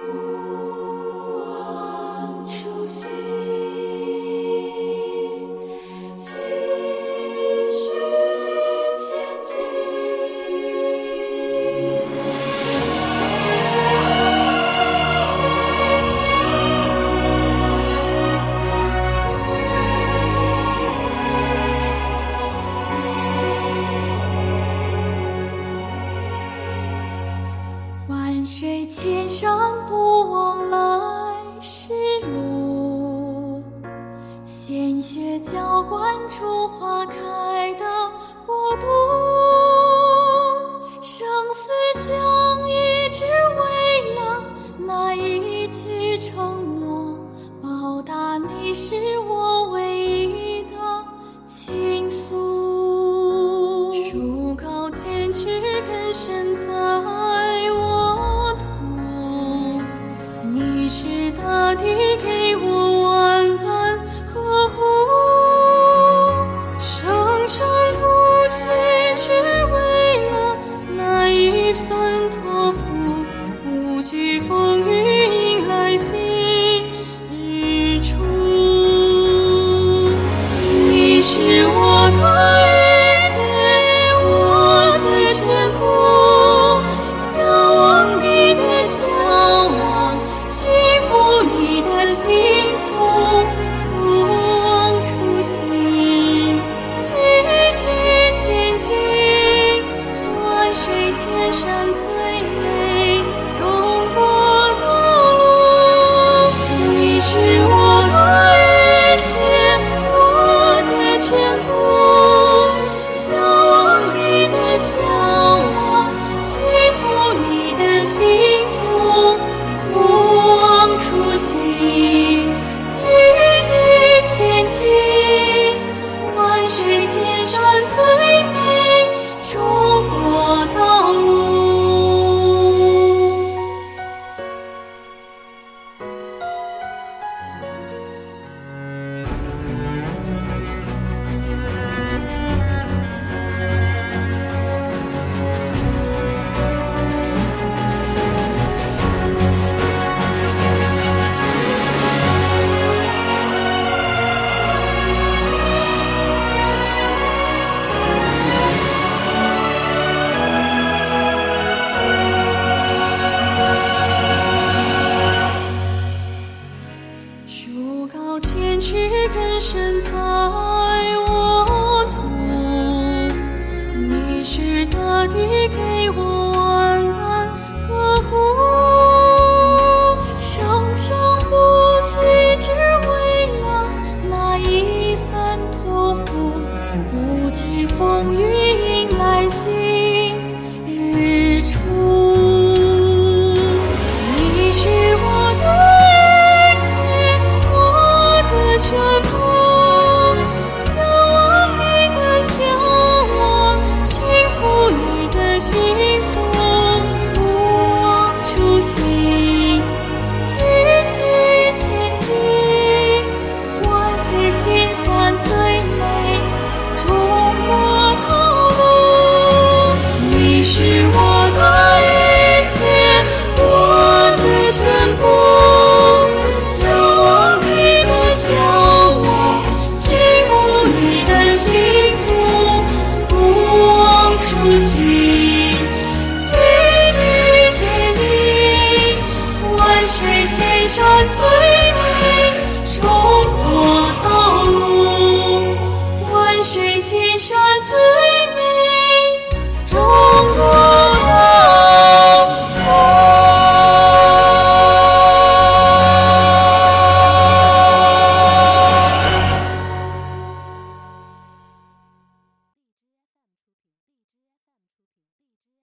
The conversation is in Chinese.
不忘初心万水千山不枉来时路，鲜血浇灌出花开的国度。心日出你是我的一切我的全部向往你的向往幸福你的幸福不忘初心。继续前进万水千山根深在我土，你是大地给我。